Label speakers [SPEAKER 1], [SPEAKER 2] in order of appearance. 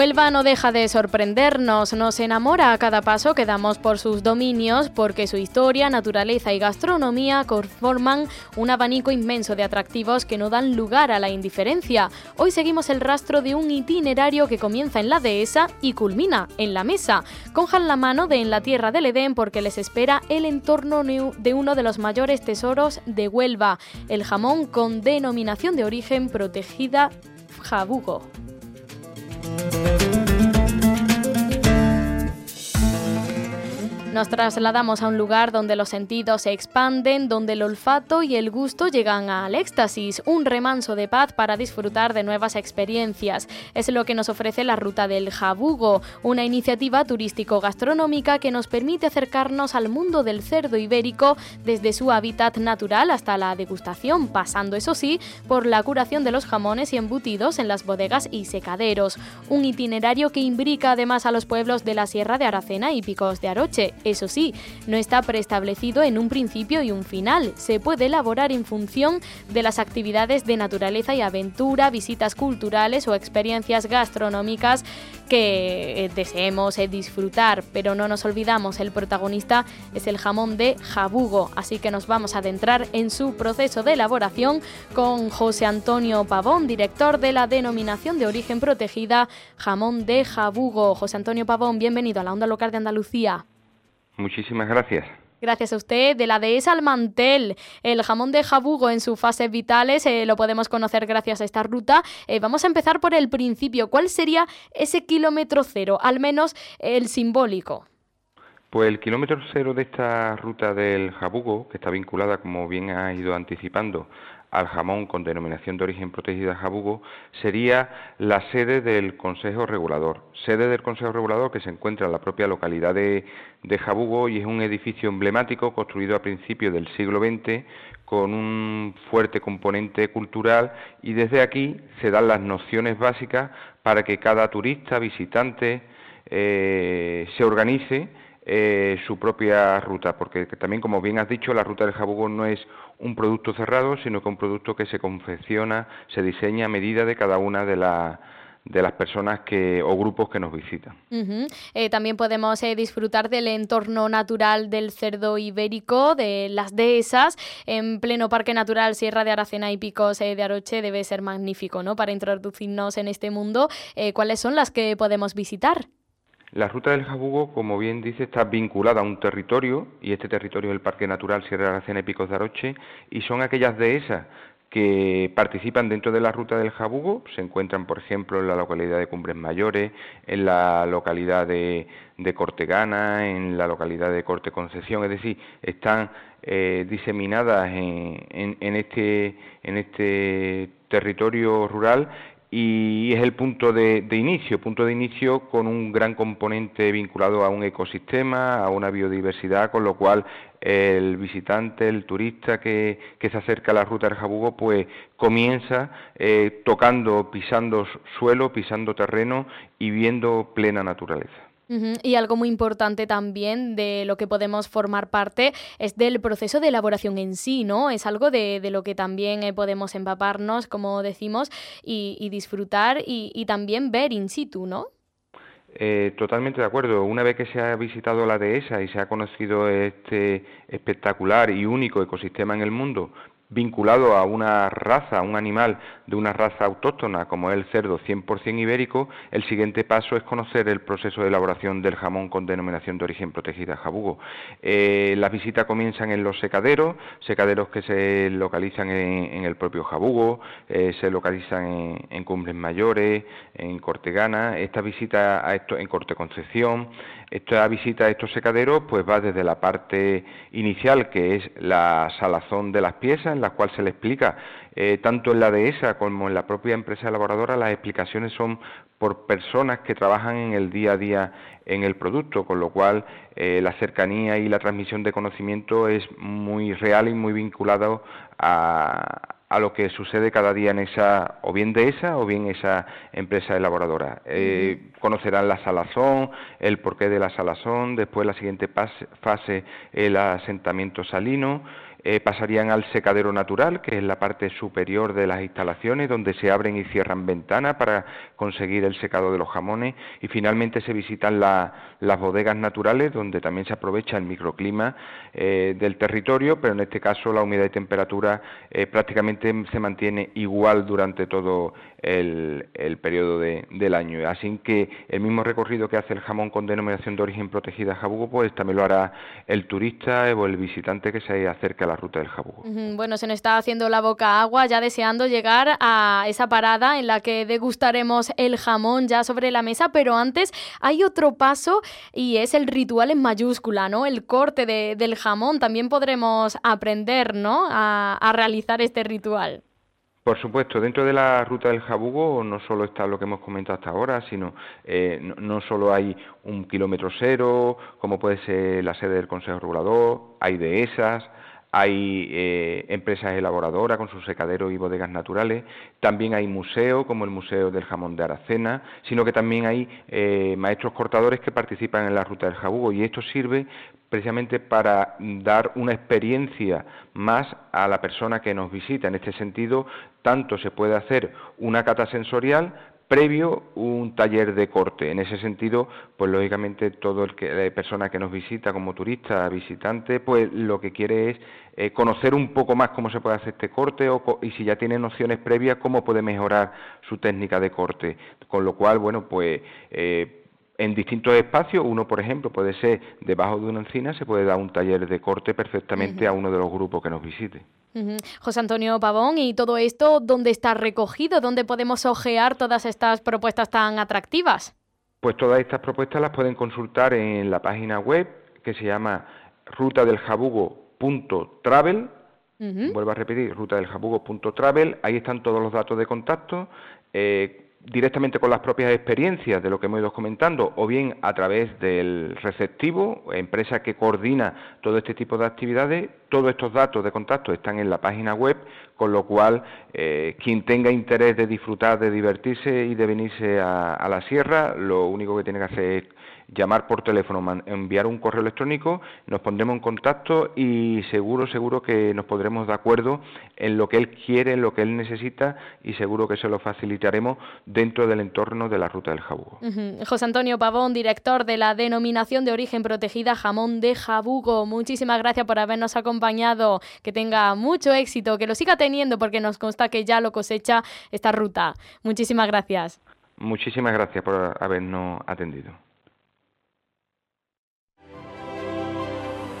[SPEAKER 1] Huelva no deja de sorprendernos, nos enamora a cada paso que damos por sus dominios porque su historia, naturaleza y gastronomía conforman un abanico inmenso de atractivos que no dan lugar a la indiferencia. Hoy seguimos el rastro de un itinerario que comienza en la dehesa y culmina en la mesa. Conjan la mano de En la Tierra del Edén porque les espera el entorno de uno de los mayores tesoros de Huelva, el jamón con denominación de origen protegida jabugo. Thank you. Nos trasladamos a un lugar donde los sentidos se expanden, donde el olfato y el gusto llegan al éxtasis, un remanso de paz para disfrutar de nuevas experiencias. Es lo que nos ofrece la Ruta del Jabugo, una iniciativa turístico-gastronómica que nos permite acercarnos al mundo del cerdo ibérico desde su hábitat natural hasta la degustación, pasando, eso sí, por la curación de los jamones y embutidos en las bodegas y secaderos. Un itinerario que imbrica además a los pueblos de la Sierra de Aracena y Picos de Aroche eso sí, no está preestablecido en un principio y un final. Se puede elaborar en función de las actividades de naturaleza y aventura, visitas culturales o experiencias gastronómicas que eh, deseemos eh, disfrutar, pero no nos olvidamos, el protagonista es el jamón de jabugo, así que nos vamos a adentrar en su proceso de elaboración con José Antonio Pavón, director de la denominación de origen protegida jamón de jabugo. José Antonio Pavón, bienvenido a la Onda Local de Andalucía.
[SPEAKER 2] Muchísimas gracias.
[SPEAKER 1] Gracias a usted. De la dehesa al mantel, el jamón de jabugo en sus fases vitales eh, lo podemos conocer gracias a esta ruta. Eh, vamos a empezar por el principio. ¿Cuál sería ese kilómetro cero, al menos el simbólico?
[SPEAKER 2] Pues el kilómetro cero de esta ruta del jabugo, que está vinculada, como bien ha ido anticipando, al jamón con denominación de origen protegida jabugo sería la sede del Consejo Regulador. Sede del Consejo Regulador que se encuentra en la propia localidad de, Jabugo y es un edificio emblemático construido a principios del siglo XX con un fuerte componente cultural y desde aquí se dan las nociones básicas para que cada turista, visitante, eh, se organice eh, su propia ruta, porque también, como bien has dicho, la ruta del jabugo no es un producto cerrado, sino que un producto que se confecciona, se diseña a medida de cada una de las de las personas que o grupos que nos visitan.
[SPEAKER 1] Eh, también podemos eh, disfrutar del entorno natural del cerdo ibérico, de las dehesas, en pleno Parque Natural Sierra de Aracena y Picos de Aroche, debe ser magnífico, ¿no? Para introducirnos en este mundo, ¿cuáles son las que podemos visitar?
[SPEAKER 2] La ruta del Jabugo, como bien dice, está vinculada a un territorio, y este territorio es el Parque Natural Sierra de Aracena y Picos de Aroche, y son aquellas dehesas que participan dentro de la ruta del Jabugo, se encuentran, por ejemplo, en la localidad de Cumbres Mayores, en la localidad de, Cortegana, en la localidad de Corte Concepción, es decir, están eh, diseminadas en, en, este, en este territorio rural y es el punto de, inicio, punto de inicio con un gran componente vinculado a un ecosistema, a una biodiversidad, con lo cual el visitante, el turista que, se acerca a la ruta del Jabugo, pues comienza eh, tocando, pisando suelo, pisando terreno y viendo plena naturaleza.
[SPEAKER 1] Y algo muy importante también de lo que podemos formar parte es del proceso de elaboración en sí, ¿no? Es algo de, lo que también eh, podemos empaparnos, como decimos, y, disfrutar y, también ver in situ, ¿no?
[SPEAKER 2] Eh, totalmente de acuerdo. Una vez que se ha visitado la dehesa y se ha conocido este espectacular y único ecosistema en el mundo, vinculado a una raza, a un animal de una raza autóctona como es el cerdo 100% ibérico, el siguiente paso es conocer el proceso de elaboración del jamón con denominación de origen protegida jabugo. Eh, las visitas comienzan en los secaderos, secaderos que se localizan en, el propio jabugo, eh, se localizan en, Cumbres Mayores, en Cortegana, esta visita a esto en Corte Concepción, esta visita a estos secaderos pues va desde la parte inicial que es la salazón de las piezas, en la cual se le explica, eh, tanto en la dehesa como en la propia empresa elaboradora, las explicaciones son por personas que trabajan en el día a día en el producto, con lo cual eh, la cercanía y la transmisión de conocimiento es muy real y muy vinculado a, a lo que sucede cada día en esa, o bien de esa o bien esa empresa elaboradora. Eh, conocerán la salazón, el porqué de la salazón, después la siguiente fase, el asentamiento salino, eh, pasarían al secadero natural, que es la parte superior de las instalaciones, donde se abren y cierran ventanas para conseguir el secado de los jamones, y finalmente se visitan las bodegas naturales, donde también se aprovecha el microclima eh, del territorio, pero en este caso la humedad y temperatura eh, prácticamente se mantiene igual durante todo el, periodo del año. Así que el mismo recorrido que hace el jamón con denominación de origen protegida Jabugo, pues también lo hará el turista o el visitante que se acerque a la ruta del jabugo.
[SPEAKER 1] Bueno, se nos está haciendo la boca agua, ya deseando llegar a esa parada en la que degustaremos el jamón ya sobre la mesa, pero antes hay otro paso y es el ritual en mayúscula, ¿no? El corte del jamón. También podremos aprender, ¿no? A, realizar este ritual.
[SPEAKER 2] Por supuesto, dentro de la ruta del jabugo no solo está lo que hemos comentado hasta ahora, sino eh, no, no, solo hay un kilómetro cero, como puede ser la sede del Consejo Regulador, hay dehesas, hay eh, empresas elaboradoras con sus secaderos y bodegas naturales, también hay museos como el Museo del Jamón de Aracena, sino que también hay eh, maestros cortadores que participan en la ruta del jabugo y esto sirve precisamente para dar una experiencia más a la persona que nos visita. En este sentido, tanto se puede hacer una cata sensorial, previo un taller de corte. En ese sentido, pues lógicamente todo el que la persona que nos visita como turista, visitante, pues lo que quiere es eh, conocer un poco más cómo se puede hacer este corte o, y si ya tiene nociones previas cómo puede mejorar su técnica de corte. Con lo cual, bueno, pues eh, en distintos espacios, uno por ejemplo puede ser debajo de una encina, se puede dar un taller de corte perfectamente a uno de los grupos que nos visite.
[SPEAKER 1] José Antonio Pavón, ¿y todo esto dónde está recogido? ¿Dónde podemos ojear todas estas propuestas tan atractivas?
[SPEAKER 2] Pues todas estas propuestas las pueden consultar en la página web que se llama rutadeljabugo.travel. Vuelvo a repetir, rutadeljabugo.travel. Ahí están todos los datos de contacto. Eh, directamente con las propias experiencias de lo que hemos ido comentando o bien a través del receptivo, empresa que coordina todo este tipo de actividades, todos estos datos de contacto están en la página web, con lo cual eh, quien tenga interés de disfrutar, de divertirse y de venirse a, la sierra, lo único que tiene que hacer es llamar por teléfono, enviar un correo electrónico, nos pondremos en contacto y seguro, seguro que nos pondremos de acuerdo en lo que él quiere, en lo que él necesita y seguro que se lo facilitaremos dentro del entorno de la ruta del jabugo.
[SPEAKER 1] José Antonio Pavón, director de la denominación de origen protegida jamón de jabugo, muchísimas gracias por habernos acompañado, que tenga mucho éxito, que lo siga teniendo porque nos consta que ya lo cosecha esta ruta. Muchísimas gracias.
[SPEAKER 2] Muchísimas gracias por habernos atendido.